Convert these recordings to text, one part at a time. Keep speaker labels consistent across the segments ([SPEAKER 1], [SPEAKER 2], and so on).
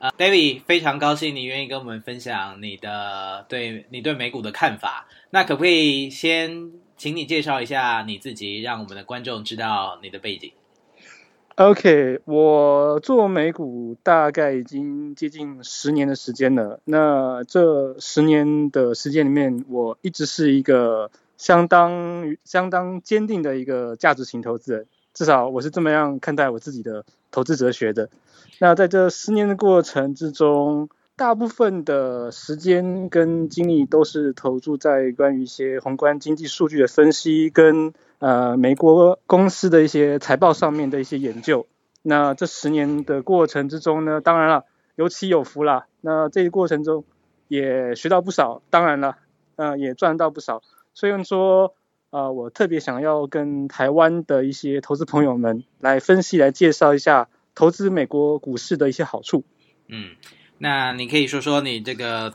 [SPEAKER 1] 呃，David，非常高兴你愿意跟我们分享你的对你对美股的看法。那可不可以先请你介绍一下你自己，让我们的观众知道你的背景
[SPEAKER 2] ？OK，我做美股大概已经接近十年的时间了。那这十年的时间里面，我一直是一个相当相当坚定的一个价值型投资人，至少我是这么样看待我自己的投资哲学的。那在这十年的过程之中，大部分的时间跟精力都是投注在关于一些宏观经济数据的分析，跟呃美国公司的一些财报上面的一些研究。那这十年的过程之中呢，当然了，有起有伏啦。那这一过程中也学到不少，当然了，呃也赚到不少。虽然说，呃我特别想要跟台湾的一些投资朋友们来分析、来介绍一下。投资美国股市的一些好处。
[SPEAKER 1] 嗯，那你可以说说你这个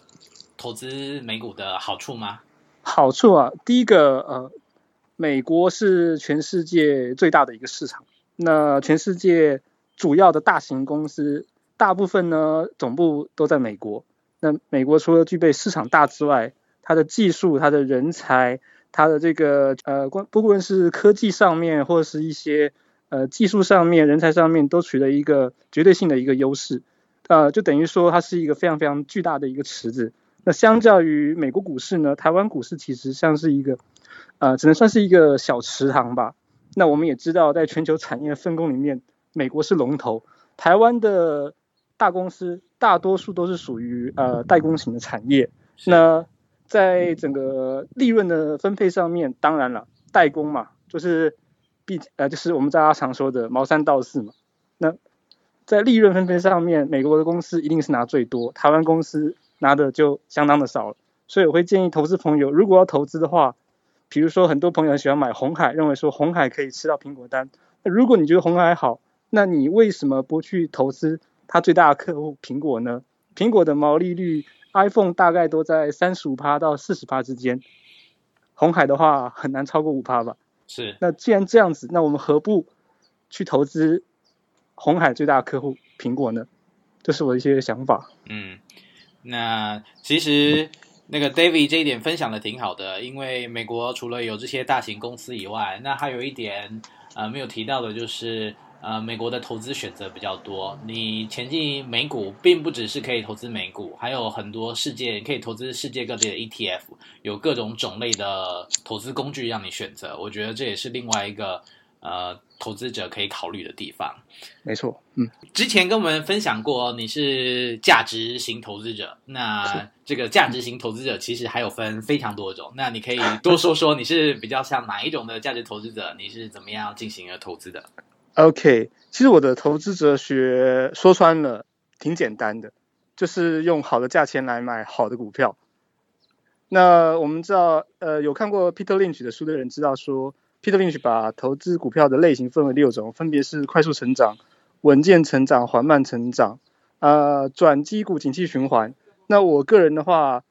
[SPEAKER 1] 投资美股的好处吗？
[SPEAKER 2] 好处啊，第一个，呃，美国是全世界最大的一个市场。那全世界主要的大型公司，大部分呢总部都在美国。那美国除了具备市场大之外，它的技术、它的人才、它的这个呃，不论是科技上面，或者是一些。呃，技术上面、人才上面都取得一个绝对性的一个优势，呃，就等于说它是一个非常非常巨大的一个池子。那相较于美国股市呢，台湾股市其实像是一个，呃，只能算是一个小池塘吧。那我们也知道，在全球产业分工里面，美国是龙头，台湾的大公司大多数都是属于呃代工型的产业。那在整个利润的分配上面，当然了，代工嘛，就是。毕呃，就是我们大家常说的毛三到四嘛。那在利润分配上面，美国的公司一定是拿最多，台湾公司拿的就相当的少了。所以我会建议投资朋友，如果要投资的话，比如说很多朋友喜欢买红海，认为说红海可以吃到苹果单。那如果你觉得红海好，那你为什么不去投资它最大的客户苹果呢？苹果的毛利率，iPhone 大概都在三十五趴到四十趴之间，红海的话很难超过五趴吧。
[SPEAKER 1] 是，
[SPEAKER 2] 那既然这样子，那我们何不去投资红海最大的客户苹果呢？这是我的一些想法。
[SPEAKER 1] 嗯，那其实那个 David 这一点分享的挺好的，因为美国除了有这些大型公司以外，那还有一点呃没有提到的就是。呃，美国的投资选择比较多，你前进美股并不只是可以投资美股，还有很多世界可以投资世界各地的 ETF，有各种种类的投资工具让你选择。我觉得这也是另外一个呃投资者可以考虑的地方。
[SPEAKER 2] 没错，嗯，
[SPEAKER 1] 之前跟我们分享过你是价值型投资者，那这个价值型投资者其实还有分非常多种，那你可以多说说你是比较像哪一种的价值投资者？你是怎么样进行了投资的
[SPEAKER 2] ？OK，其实我的投资哲学说穿了挺简单的，就是用好的价钱来买好的股票。那我们知道，呃，有看过 Peter Lynch 的书的人知道说，Peter Lynch 把投资股票的类型分为六种，分别是快速成长、稳健成长、缓慢成长、呃，转机股、景气循环。那我个人的话，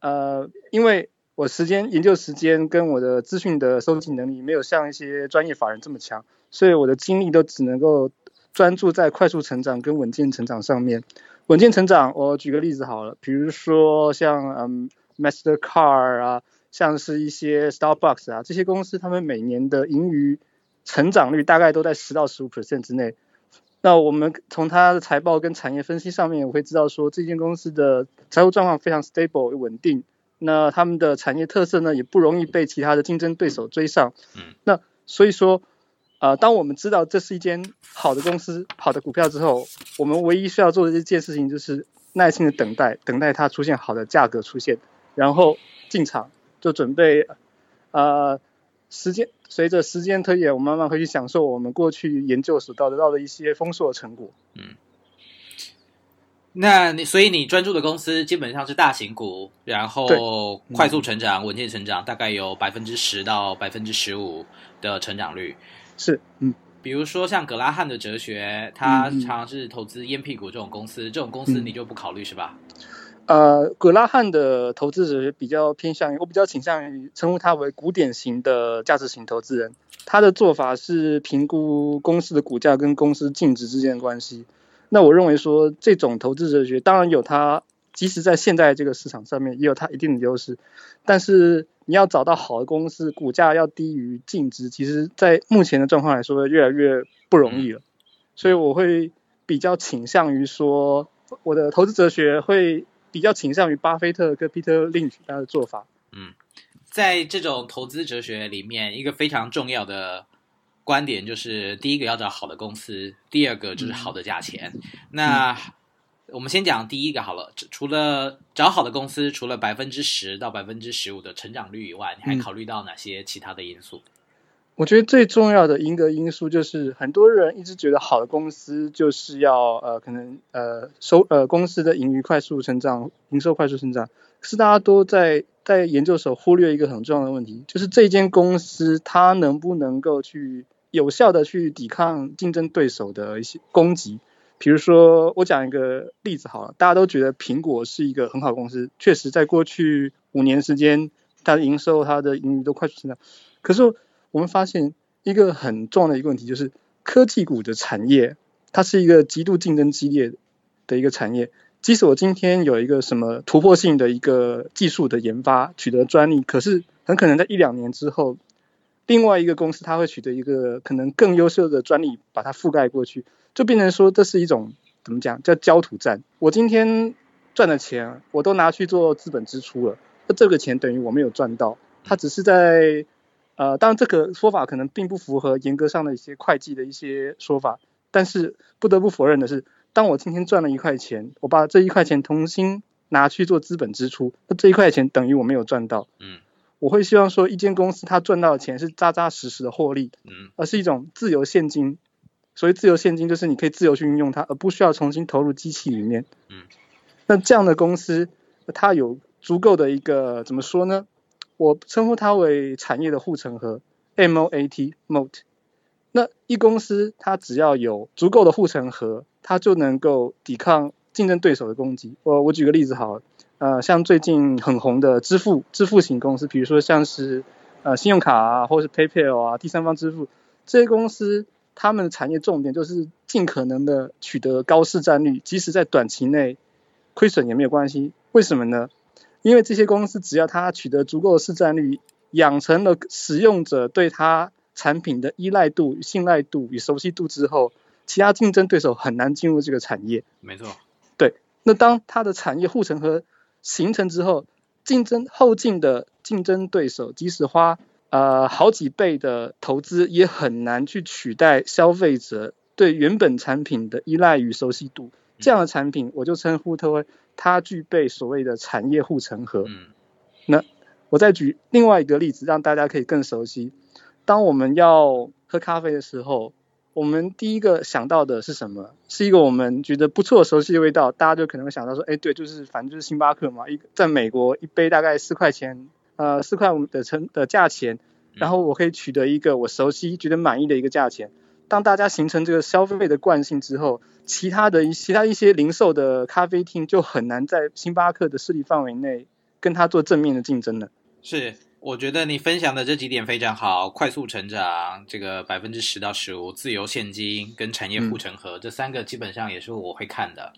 [SPEAKER 2] 呃，因为我时间研究时间跟我的资讯的收集能力没有像一些专业法人这么强。所以我的精力都只能够专注在快速成长跟稳健成长上面。稳健成长，我举个例子好了，比如说像嗯 Mastercard 啊，像是一些 Starbucks 啊，这些公司他们每年的盈余成长率大概都在十到十五 percent 之内。那我们从它的财报跟产业分析上面，我会知道说这间公司的财务状况非常 stable 稳定。那他们的产业特色呢，也不容易被其他的竞争对手追上。嗯。那所以说。呃，当我们知道这是一间好的公司、好的股票之后，我们唯一需要做的一件事情就是耐心的等待，等待它出现好的价格出现，然后进场，就准备，呃，时间随着时间推演，我们慢慢会去享受我们过去研究所得到的一些丰硕的成果。嗯，
[SPEAKER 1] 那你所以你专注的公司基本上是大型股，然后快速成长、稳健成长，大概有百分之十到百分之十五的成长率。
[SPEAKER 2] 是，嗯，
[SPEAKER 1] 比如说像葛拉汉的哲学，他常常是投资烟屁股这种公司，嗯、这种公司你就不考虑是吧？
[SPEAKER 2] 呃，葛拉汉的投资者比较偏向于，我比较倾向于称呼他为古典型的价值型投资人。他的做法是评估公司的股价跟公司净值之间的关系。那我认为说这种投资哲学当然有它，即使在现在这个市场上面也有它一定的优势，但是你要找到好的公司，股价要低于净值，其实在目前的状况来说越来越不容易了。所以我会比较倾向于说，我的投资哲学会比较倾向于巴菲特跟彼得林奇他的做法。
[SPEAKER 1] 嗯，在这种投资哲学里面，一个非常重要的。观点就是，第一个要找好的公司，第二个就是好的价钱。嗯、那、嗯、我们先讲第一个好了。除了找好的公司，除了百分之十到百分之十五的成长率以外，你还考虑到哪些其他的因素？
[SPEAKER 2] 我觉得最重要的一个因素就是，很多人一直觉得好的公司就是要呃，可能呃收呃公司的盈余快速成长，营收快速成长。可是大家都在在研究的时候忽略一个很重要的问题，就是这间公司它能不能够去。有效的去抵抗竞争对手的一些攻击，比如说我讲一个例子好了，大家都觉得苹果是一个很好的公司，确实在过去五年时间，它的营收、它的盈余都快速成长。可是我们发现一个很重要的一个问题，就是科技股的产业，它是一个极度竞争激烈的一个产业。即使我今天有一个什么突破性的一个技术的研发取得专利，可是很可能在一两年之后。另外一个公司，它会取得一个可能更优秀的专利，把它覆盖过去，就变成说这是一种怎么讲，叫焦土战。我今天赚的钱，我都拿去做资本支出了，那这个钱等于我没有赚到，它只是在呃，当然这个说法可能并不符合严格上的一些会计的一些说法，但是不得不否认的是，当我今天赚了一块钱，我把这一块钱重新拿去做资本支出，那这一块钱等于我没有赚到。嗯。我会希望说，一间公司它赚到的钱是扎扎实实的获利，嗯，而是一种自由现金。所以自由现金，就是你可以自由去运用它，而不需要重新投入机器里面，嗯。那这样的公司，它有足够的一个怎么说呢？我称呼它为产业的护城河，MOAT，MOAT。那一公司它只要有足够的护城河，它就能够抵抗竞争对手的攻击。我我举个例子好了。呃，像最近很红的支付支付型公司，比如说像是呃信用卡啊，或是 PayPal 啊，第三方支付这些公司，他们的产业重点就是尽可能的取得高市占率，即使在短期内亏损也没有关系。为什么呢？因为这些公司只要它取得足够的市占率，养成了使用者对它产品的依赖度、信赖度与熟悉度之后，其他竞争对手很难进入这个产业。
[SPEAKER 1] 没错。
[SPEAKER 2] 对。那当它的产业护城河形成之后，竞争后进的竞争对手，即使花呃好几倍的投资，也很难去取代消费者对原本产品的依赖与熟悉度。这样的产品，我就称呼它为它具备所谓的产业护城河。那我再举另外一个例子，让大家可以更熟悉。当我们要喝咖啡的时候。我们第一个想到的是什么？是一个我们觉得不错、熟悉的味道，大家就可能会想到说，哎，对，就是反正就是星巴克嘛，一在美国一杯大概四块钱，呃，四块五的成的价钱，然后我可以取得一个我熟悉、觉得满意的一个价钱。当大家形成这个消费的惯性之后，其他的一其他一些零售的咖啡厅就很难在星巴克的势力范围内跟他做正面的竞争了。
[SPEAKER 1] 是。我觉得你分享的这几点非常好，快速成长，这个百分之十到十五，自由现金跟产业护城河，嗯，这三个基本上也是我会看的。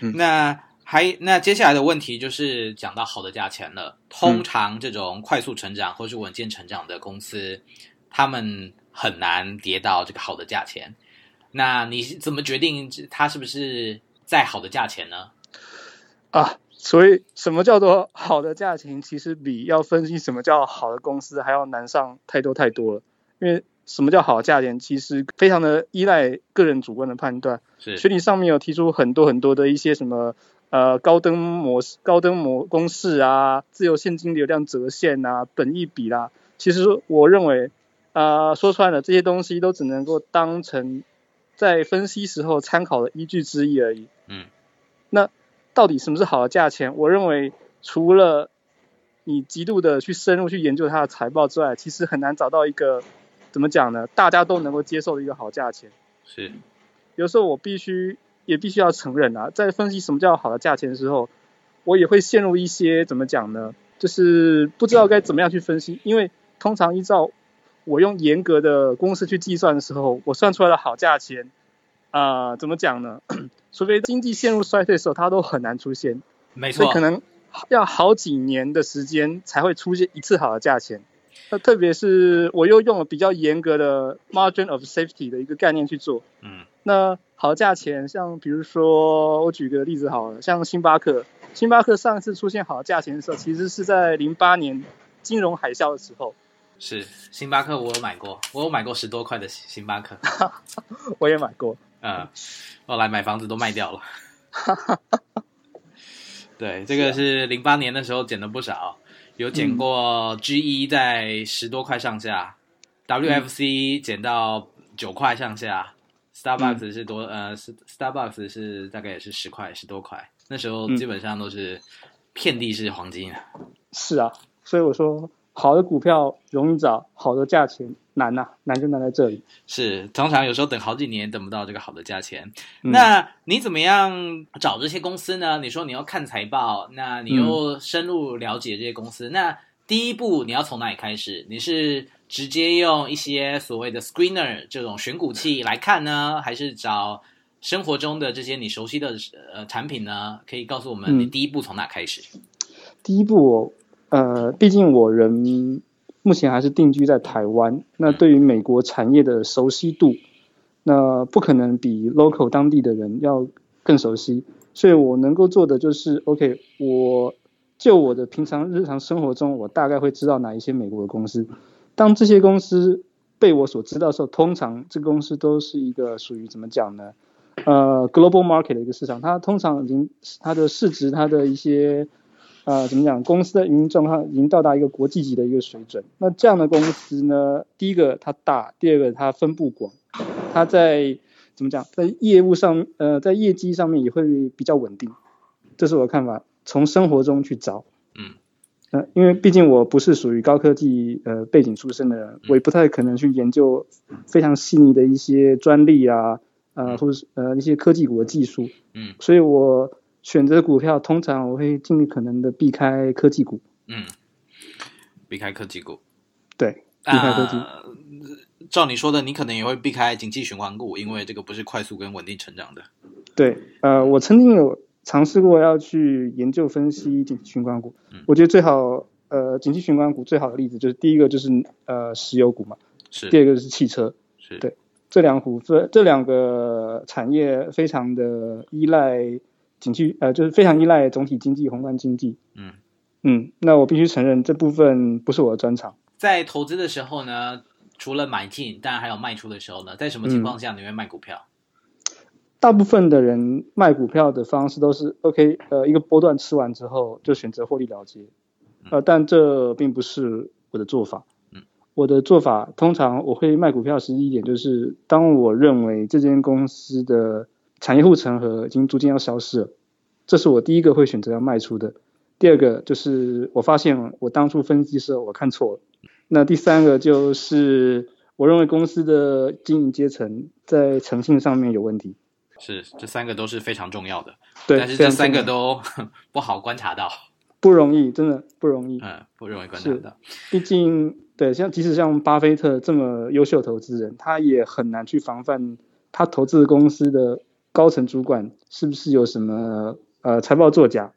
[SPEAKER 1] 嗯，那还那接下来的问题就是讲到好的价钱了。通常这种快速成长或是稳健成长的公司，他们很难跌到这个好的价钱。那你怎么决定它是不是在好的价钱呢？
[SPEAKER 2] 啊。所以，什么叫做好的价钱？其实比要分析什么叫好的公司还要难上太多太多了。因为什么叫好的价钱，其实非常的依赖个人主观的判断。是。学理上面有提出很多很多的一些什么呃高登模式、高登模公式啊、自由现金流量折现啊、本益比啦。其实我认为啊、呃，说穿了这些东西都只能够当成在分析时候参考的依据之一而已。嗯。那。到底什么是好的价钱？我认为，除了你极度的去深入去研究它的财报之外，其实很难找到一个怎么讲呢？大家都能够接受的一个好价钱。是。有时候我必须也必须要承认啊，在分析什么叫好的价钱的时候，我也会陷入一些怎么讲呢？就是不知道该怎么样去分析，因为通常依照我用严格的公式去计算的时候，我算出来的好价钱啊、呃，怎么讲呢？除非经济陷入衰退的时候，它都很难出现。
[SPEAKER 1] 没错，
[SPEAKER 2] 所以可能要好几年的时间才会出现一次好的价钱。那特别是我又用了比较严格的 margin of safety 的一个概念去做。
[SPEAKER 1] 嗯。
[SPEAKER 2] 那好价钱，像比如说我举个例子好了，像星巴克，星巴克上次出现好价钱的时候，其实是在零八年金融海啸的时候。
[SPEAKER 1] 是星巴克，我有买过，我有买过十多块的星巴克。
[SPEAKER 2] 我也买过。
[SPEAKER 1] 嗯，后来买房子都卖掉了。对，这个是零八年的时候捡了不少，有捡过 GE 在十多块上下、嗯、，WFC 减到九块上下、嗯、，Starbucks 是多呃，Starbucks 是大概也是十块十多块，那时候基本上都是遍地是黄金。
[SPEAKER 2] 是啊，所以我说。好的股票容易找，好的价钱难呐、啊，难就难在这里。
[SPEAKER 1] 是，通常有时候等好几年等不到这个好的价钱。嗯、那你怎么样找这些公司呢？你说你要看财报，那你又深入了解这些公司。嗯、那第一步你要从哪里开始？你是直接用一些所谓的 screener 这种选股器来看呢，还是找生活中的这些你熟悉的呃产品呢？可以告诉我们你第一步从哪开始？
[SPEAKER 2] 嗯、第一步我。呃，毕竟我人目前还是定居在台湾，那对于美国产业的熟悉度，那不可能比 local 当地的人要更熟悉，所以我能够做的就是，OK，我就我的平常日常生活中，我大概会知道哪一些美国的公司。当这些公司被我所知道的时候，通常这个公司都是一个属于怎么讲呢？呃，global market 的一个市场，它通常已经它的市值，它的一些。呃，怎么讲？公司的营运状况已经到达一个国际级的一个水准。那这样的公司呢，第一个它大，第二个它分布广，它在怎么讲？在业务上，呃，在业绩上面也会比较稳定。这是我的看法。从生活中去找，嗯，呃，因为毕竟我不是属于高科技呃背景出身的人，我也不太可能去研究非常细腻的一些专利啊，呃，或者是呃一些科技股的技术，嗯，所以我。选择股票，通常我会尽力可能的避开科技股。
[SPEAKER 1] 嗯，避开科技股。
[SPEAKER 2] 对，避开科技。
[SPEAKER 1] 呃，照你说的，你可能也会避开景气循环股，因为这个不是快速跟稳定成长的。
[SPEAKER 2] 对，呃，我曾经有尝试过要去研究分析景气循环股。嗯，我觉得最好，呃，景气循环股最好的例子就是第一个就是呃石油股嘛，
[SPEAKER 1] 是。
[SPEAKER 2] 第二个是汽车，
[SPEAKER 1] 是。
[SPEAKER 2] 对，这两股这这两个产业非常的依赖。景气呃，就是非常依赖总体经济、宏观经济。嗯嗯，那我必须承认这部分不是我的专长。
[SPEAKER 1] 在投资的时候呢，除了买进，当然还有卖出的时候呢，在什么情况下你会卖股票？
[SPEAKER 2] 嗯，大部分的人卖股票的方式都是 OK，呃，一个波段吃完之后就选择获利了结。呃，但这并不是我的做法。嗯，我的做法通常我会卖股票，实际一点就是当我认为这间公司的。产业护城河已经逐渐要消失了，这是我第一个会选择要卖出的。第二个就是我发现我当初分析的时候我看错了。那第三个就是我认为公司的经营阶层在诚信上面有问题。
[SPEAKER 1] 是，这三个都是非常重要的。
[SPEAKER 2] 对，
[SPEAKER 1] 但是这三个都 不好观察到，
[SPEAKER 2] 不容易，真的不容易。
[SPEAKER 1] 嗯，不容易观察到。
[SPEAKER 2] 毕竟，对，像即使像巴菲特这么优秀投资人，他也很难去防范他投资的公司的。高层主管是不是有什么呃财报作假、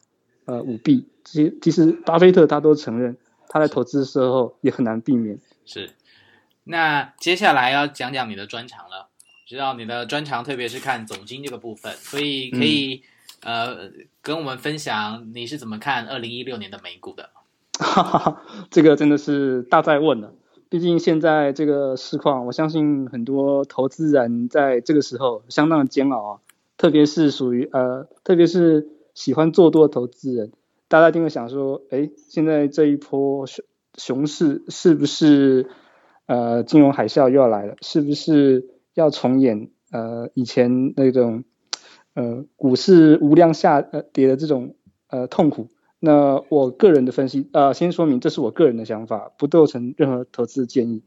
[SPEAKER 2] 呃舞弊？这些其实巴菲特他都承认，他在投资的时候也很难避免。
[SPEAKER 1] 是。那接下来要讲讲你的专长了，知道你的专长特别是看总经这个部分，所以可以、嗯、呃跟我们分享你是怎么看二零一六年的美股的？
[SPEAKER 2] 哈哈哈，这个真的是大在问了。毕竟现在这个市况，我相信很多投资人在这个时候相当的煎熬啊。特别是属于呃，特别是喜欢做多的投资人，大家一定会想说，哎，现在这一波熊熊市是不是呃金融海啸又要来了？是不是要重演呃以前那种呃股市无量下呃跌的这种呃痛苦？那我个人的分析、呃，先说明这是我个人的想法，不构成任何投资建议。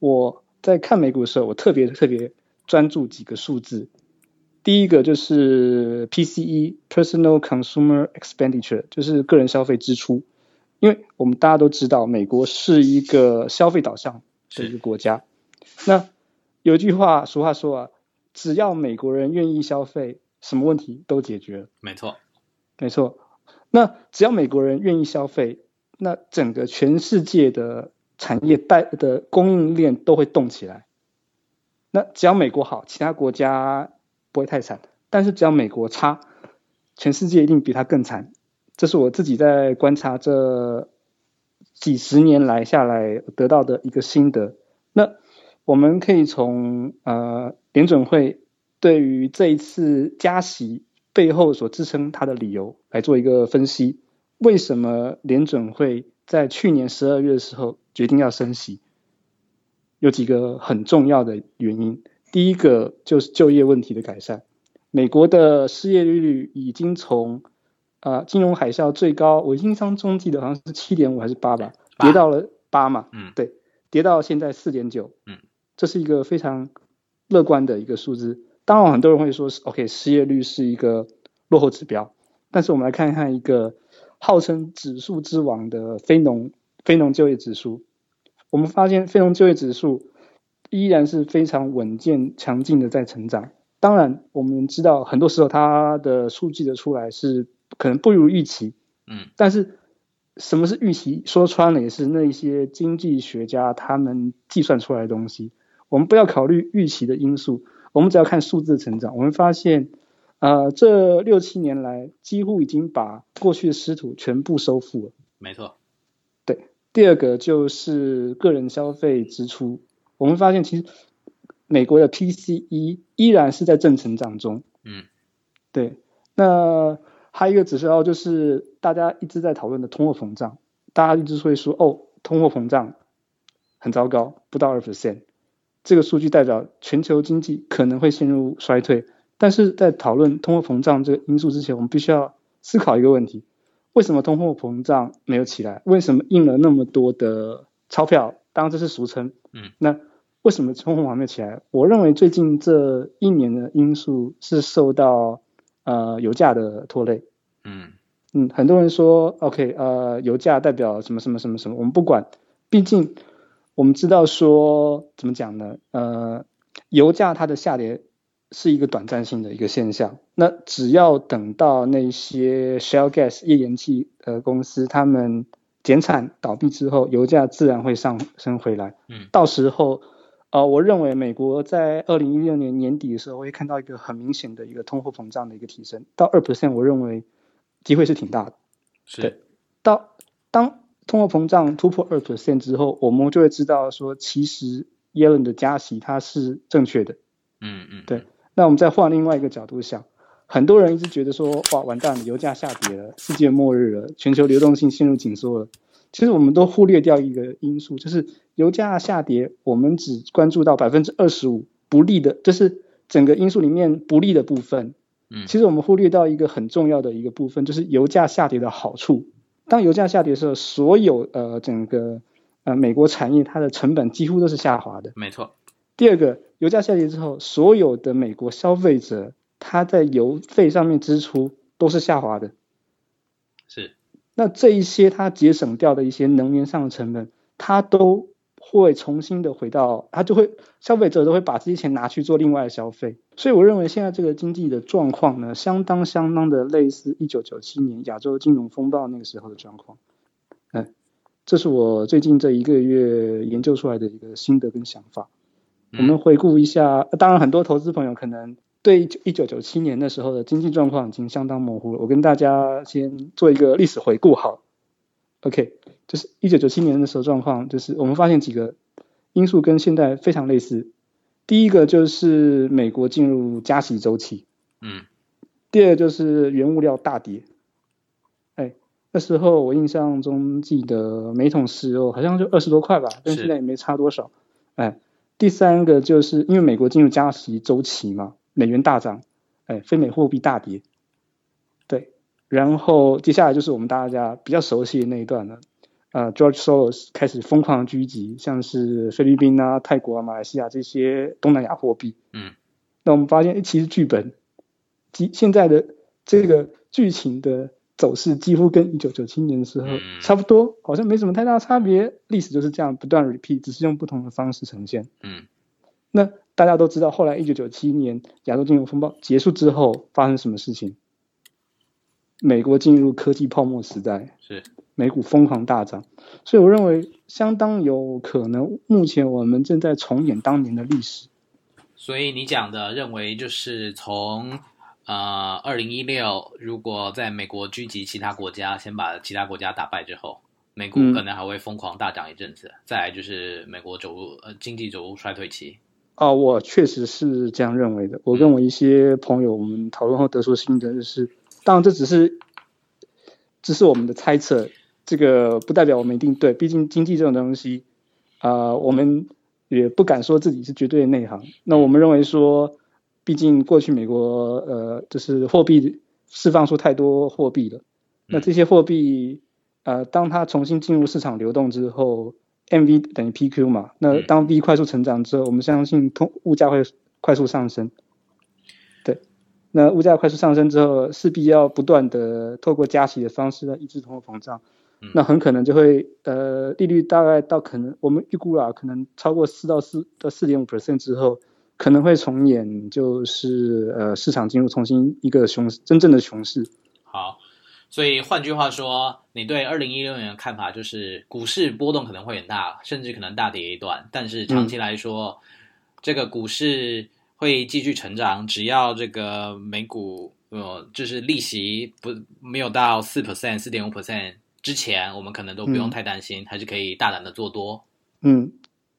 [SPEAKER 2] 我在看美股的时候，我特别特别专注几个数字。第一个就是 PCE（Personal Consumer Expenditure），就是个人消费支出。因为我们大家都知道，美国是一个消费导向的一个国家。那有一句话，俗话说啊，只要美国人愿意消费，什么问题都解决了。
[SPEAKER 1] 没错，
[SPEAKER 2] 没错。那只要美国人愿意消费，那整个全世界的产业带的供应链都会动起来。那只要美国好，其他国家不会太惨。但是只要美国差，全世界一定比它更惨。这是我自己在观察这几十年来下来得到的一个心得。那我们可以从呃联准会对于这一次加息背后所支撑它的理由来做一个分析。为什么联准会在去年十二月的时候决定要升息？有几个很重要的原因。第一个就是就业问题的改善。美国的失业率率已经从啊、呃、金融海啸最高，我印象中记得好像是七点五还是八吧，跌到了八嘛。
[SPEAKER 1] 嗯，
[SPEAKER 2] 对，跌到现在四点九。
[SPEAKER 1] 嗯，这
[SPEAKER 2] 是一个非常乐观的一个数字。当然，很多人会说是，OK，失业率是一个落后指标。但是我们来看看一个号称指数之王的非农非农就业指数，我们发现非农就业指数依然是非常稳健强劲的在成长。当然，我们知道很多时候它的数据的出来是可能不如预期，
[SPEAKER 1] 嗯，
[SPEAKER 2] 但是什么是预期？说穿了也是那一些经济学家他们计算出来的东西。我们不要考虑预期的因素，我们只要看数字成长。我们发现，呃，这六七年来几乎已经把过去的失土全部收复了。
[SPEAKER 1] 没错，
[SPEAKER 2] 对。第二个就是个人消费支出，我们发现其实。美国的 PCE 依然是在正成长中，
[SPEAKER 1] 嗯，
[SPEAKER 2] 对。那还有一个指标就是大家一直在讨论的通货膨胀，大家一直会说哦，通货膨胀很糟糕，不到二 percent，这个数据代表全球经济可能会陷入衰退。但是在讨论通货膨胀这个因素之前，我们必须要思考一个问题：为什么通货膨胀没有起来？为什么印了那么多的钞票？当然这是俗称，
[SPEAKER 1] 嗯，
[SPEAKER 2] 那。为什么通货还没起来？我认为最近这一年的因素是受到呃油价的拖累。
[SPEAKER 1] 嗯
[SPEAKER 2] 嗯，很多人说 OK，呃，油价代表什么什么什么什么，我们不管，毕竟我们知道说怎么讲呢？呃，油价它的下跌是一个短暂性的一个现象。那只要等到那些 Shell gas 页岩气呃公司他们减产倒闭之后，油价自然会上升回来。
[SPEAKER 1] 嗯，
[SPEAKER 2] 到时候。啊、呃，我认为美国在二零一六年年底的时候会看到一个很明显的一个通货膨胀的一个提升，到二 percent，我认为机会是挺大的。
[SPEAKER 1] 是。
[SPEAKER 2] 对，到当通货膨胀突破二 percent 之后，我们就会知道说，其实耶伦的加息它是正确的。
[SPEAKER 1] 嗯嗯。
[SPEAKER 2] 对，那我们再换另外一个角度想，很多人一直觉得说，哇，完蛋了，油价下跌了，世界末日了，全球流动性陷入紧缩了。其实我们都忽略掉一个因素，就是油价下跌，我们只关注到百分之二十五不利的，就是整个因素里面不利的部分。
[SPEAKER 1] 嗯，
[SPEAKER 2] 其实我们忽略到一个很重要的一个部分，就是油价下跌的好处。当油价下跌的时候，所有呃整个呃美国产业它的成本几乎都是下滑的。
[SPEAKER 1] 没错。第
[SPEAKER 2] 二个，油价下跌之后，所有的美国消费者他在油费上面支出都是下滑的。
[SPEAKER 1] 是。
[SPEAKER 2] 那这一些它节省掉的一些能源上的成本，它都会重新的回到，它就会消费者都会把这些钱拿去做另外的消费。所以我认为现在这个经济的状况呢，相当相当的类似一九九七年亚洲金融风暴那个时候的状况。嗯，这是我最近这一个月研究出来的一个心得跟想法。我们回顾一下，当然很多投资朋友可能。对一九九七年的时候的经济状况已经相当模糊了。我跟大家先做一个历史回顾，好，OK，就是一九九七年的时候状况，就是我们发现几个因素跟现在非常类似。第一个就是美国进入加息周期，
[SPEAKER 1] 嗯，
[SPEAKER 2] 第二个就是原物料大跌，哎，那时候我印象中记得每桶石油好像就二十多块吧，但现在也没差多少，哎，第三个就是因为美国进入加息周期嘛。美元大涨，哎，非美货币大跌，对，然后接下来就是我们大家比较熟悉的那一段了，呃，George Soros 开始疯狂狙击，像是菲律宾啊、泰国啊、马来西亚这些东南亚货币，
[SPEAKER 1] 嗯，
[SPEAKER 2] 那我们发现，其实剧本，即现在的这个剧情的走势几乎跟一九九七年的时候差不多，好像没什么太大差别，历史就是这样不断 repeat，只是用不同的方式呈现，
[SPEAKER 1] 嗯。
[SPEAKER 2] 那大家都知道，后来一九九七年亚洲金融风暴结束之后发生什么事情？美国进入科技泡沫时代，
[SPEAKER 1] 是
[SPEAKER 2] 美股疯狂大涨，所以我认为相当有可能，目前我们正在重演当年的历史。
[SPEAKER 1] 所以你讲的认为就是从呃二零一六，如果在美国狙击其他国家，先把其他国家打败之后，美股可能还会疯狂大涨一阵子。嗯、再来就是美国走入呃经济走入衰退期。
[SPEAKER 2] 哦，我确实是这样认为的。我跟我一些朋友，我们讨论后得出心得就是，当然这只是只是我们的猜测，这个不代表我们一定对。毕竟经济这种东西，啊、呃，我们也不敢说自己是绝对的内行。那我们认为说，毕竟过去美国呃，就是货币释放出太多货币了，那这些货币呃，当它重新进入市场流动之后。MV 等于 PQ 嘛，那当 V 快速成长之后，我们相信通物价会快速上升。对，那物价快速上升之后，势必要不断的透过加息的方式来抑制通货膨胀。那很可能就会呃利率大概到可能我们预估啦，可能超过四到四到四点五 percent 之后，可能会重演就是呃市场进入重新一个熊真正的熊市。
[SPEAKER 1] 好。所以换句话说，你对二零一六年的看法就是股市波动可能会很大，甚至可能大跌一段。但是长期来说，嗯、这个股市会继续成长，只要这个美股呃就是利息不没有到四 percent、四点五 percent 之前，我们可能都不用太担心，嗯、还是可以大胆的做多。
[SPEAKER 2] 嗯。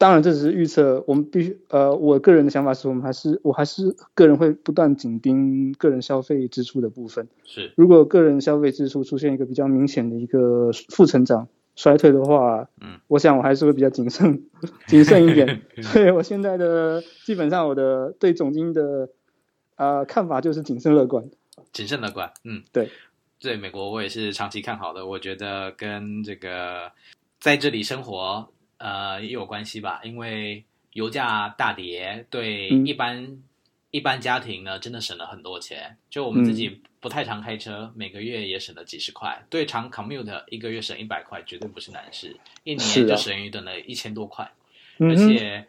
[SPEAKER 2] 当然，这只是预测。我们必须，呃，我个人的想法是我们还是，我还是个人会不断紧盯个人消费支出的部分。
[SPEAKER 1] 是，
[SPEAKER 2] 如果个人消费支出出现一个比较明显的一个负成长、衰退的话，嗯，我想我还是会比较谨慎，谨慎一点。所以我现在的基本上我的对总经的呃看法就是谨慎乐观。
[SPEAKER 1] 谨慎乐观，嗯，
[SPEAKER 2] 对，
[SPEAKER 1] 对美国我也是长期看好的。我觉得跟这个在这里生活。呃，也有关系吧，因为油价大跌，对一般、嗯、一般家庭呢，真的省了很多钱。就我们自己不太常开车，嗯、每个月也省了几十块。对常 commute 一个月省一百块，绝对不是难事。一年就省于等了一千多块，啊、而且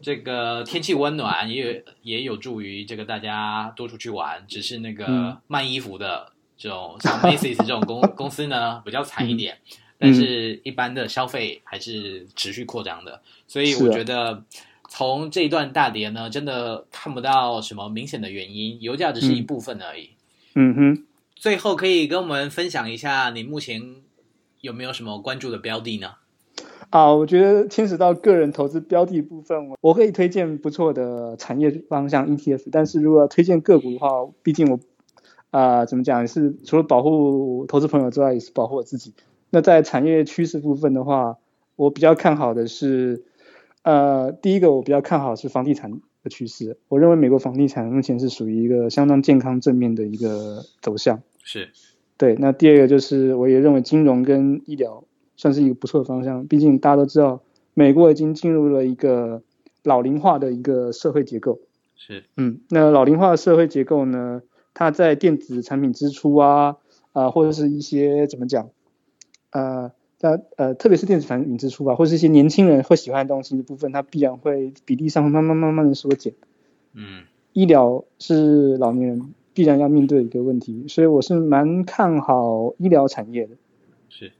[SPEAKER 1] 这个天气温暖也也有助于这个大家多出去玩。只是那个卖衣服的这种、嗯、像 Macy's 这种公 公司呢，比较惨一点。嗯但是，一般的消费还是持续扩张的，嗯、所以我觉得从这一段大跌呢，真的看不到什么明显的原因，油价只是一部分而已。
[SPEAKER 2] 嗯，嗯哼，
[SPEAKER 1] 最后可以跟我们分享一下，你目前有没有什么关注的标的呢？
[SPEAKER 2] 啊，我觉得牵扯到个人投资标的部分，我可以推荐不错的产业方向 ETF，但是如果要推荐个股的话，毕竟我啊、呃，怎么讲，是除了保护投资朋友之外，也是保护我自己。那在产业趋势部分的话，我比较看好的是，呃，第一个我比较看好是房地产的趋势。我认为美国房地产目前是属于一个相当健康正面的一个走向。
[SPEAKER 1] 是，
[SPEAKER 2] 对。那第二个就是，我也认为金融跟医疗算是一个不错的方向。毕竟大家都知道，美国已经进入了一个老龄化的一个社会结构。
[SPEAKER 1] 是，
[SPEAKER 2] 嗯，那老龄化的社会结构呢，它在电子产品支出啊，啊、呃，或者是一些怎么讲？呃，在呃，特别是电子产品支出吧，或是一些年轻人会喜欢的东西的部分，它必然会比例上会慢慢慢慢的缩减。
[SPEAKER 1] 嗯，
[SPEAKER 2] 医疗是老年人必然要面对的一个问题，所以我是蛮看好医疗产业的。
[SPEAKER 1] 是，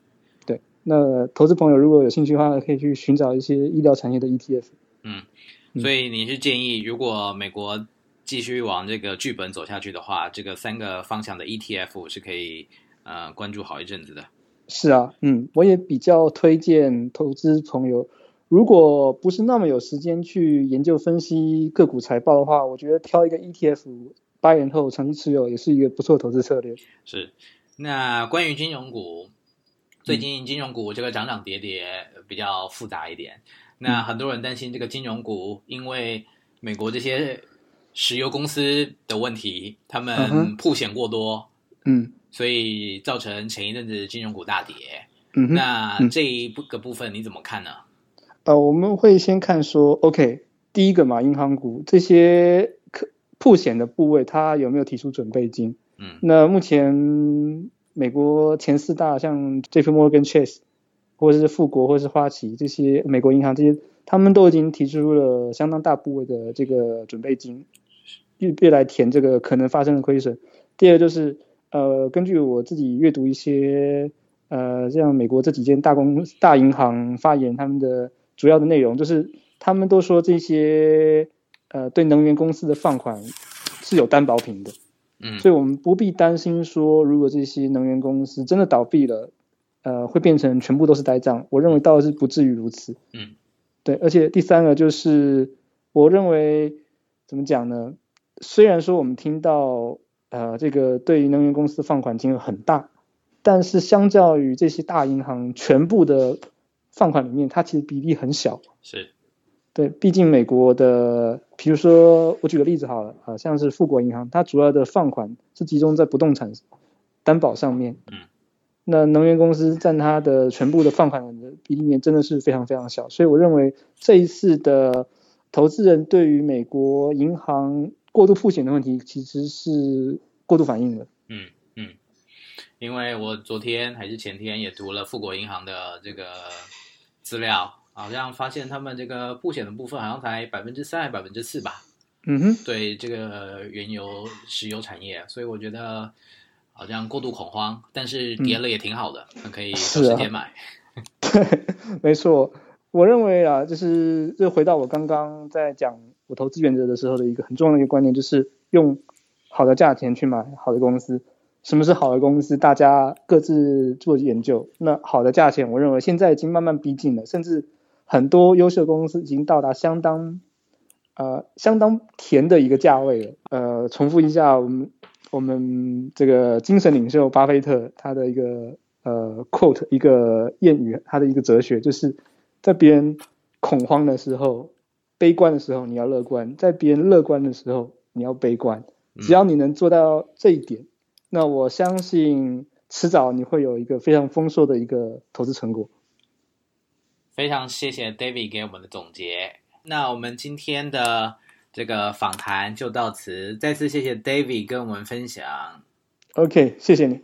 [SPEAKER 2] 对。那投资朋友如果有兴趣的话，可以去寻找一些医疗产业的 ETF。
[SPEAKER 1] 嗯，所以你是建议，如果美国继续往这个剧本走下去的话，这个三个方向的 ETF 是可以呃关注好一阵子的。
[SPEAKER 2] 是啊，嗯，我也比较推荐投资朋友，如果不是那么有时间去研究分析个股财报的话，我觉得挑一个 ETF，八年后长期持有也是一个不错的投资策略。
[SPEAKER 1] 是，那关于金融股，最近金融股这个涨涨跌跌比较复杂一点，嗯、那很多人担心这个金融股因为美国这些石油公司的问题，他们曝险过多，
[SPEAKER 2] 嗯。嗯
[SPEAKER 1] 所以造成前一阵子金融股大跌，
[SPEAKER 2] 嗯哼，
[SPEAKER 1] 那这一个部分你怎么看呢？
[SPEAKER 2] 呃，我们会先看说，OK，第一个嘛，银行股这些可破险的部位，它有没有提出准备金？
[SPEAKER 1] 嗯，
[SPEAKER 2] 那目前美国前四大像 JP Morgan Chase，或者是富国，或者是花旗这些美国银行这些他们都已经提出了相当大部位的这个准备金，预备来填这个可能发生的亏损。第二就是，呃，根据我自己阅读一些，呃，像美国这几间大公大银行发言，他们的主要的内容就是，他们都说这些，呃，对能源公司的放款是有担保品的。嗯，所以我们不必担心说，如果这些能源公司真的倒闭了，呃，会变成全部都是呆账。我认为倒是不至于如此。嗯，对，而且第三个就是，我认为怎么讲呢？虽然说我们听到，呃，这个对于能源公司放款金额很大，但是相较于这些大银行全部的放款里面，它其实比例很小。
[SPEAKER 1] 是。
[SPEAKER 2] 对，毕竟美国的，比如说我举个例子好了，啊，像是富国银行，它主要的放款是集中在不动产担保上面。嗯。那能源公司占它的全部的放款的比例面真的是非常非常小，所以我认为这一次的投资人对于美国银行过度付险的问题其实是过度反应的。
[SPEAKER 1] 嗯嗯，因为我昨天还是前天也读了富国银行的这个资料。好像发现他们这个曝险的部分好像才百分之三还百分之四吧？
[SPEAKER 2] 嗯哼，
[SPEAKER 1] 对这个原油石油产业，所以我觉得好像过度恐慌，但是跌了也挺好的，嗯、可以找时间买。
[SPEAKER 2] 啊、对，没错，我认为啊，就是就回到我刚刚在讲我投资原则的时候的一个很重要的一个观念，就是用好的价钱去买好的公司。什么是好的公司？大家各自做研究。那好的价钱，我认为现在已经慢慢逼近了，甚至。很多优秀公司已经到达相当，呃，相当甜的一个价位了。呃，重复一下，我们我们这个精神领袖巴菲特他的一个呃 quote 一个谚语，他的一个哲学，就是在别人恐慌的时候、悲观的时候，你要乐观；在别人乐观的时候，你要悲观。只要你能做到这一点，那我相信迟早你会有一个非常丰硕的一个投资成果。
[SPEAKER 1] 非常谢谢 David 给我们的总结。那我们今天的这个访谈就到此，再次谢谢 David 跟我们分享。
[SPEAKER 2] OK，谢谢你。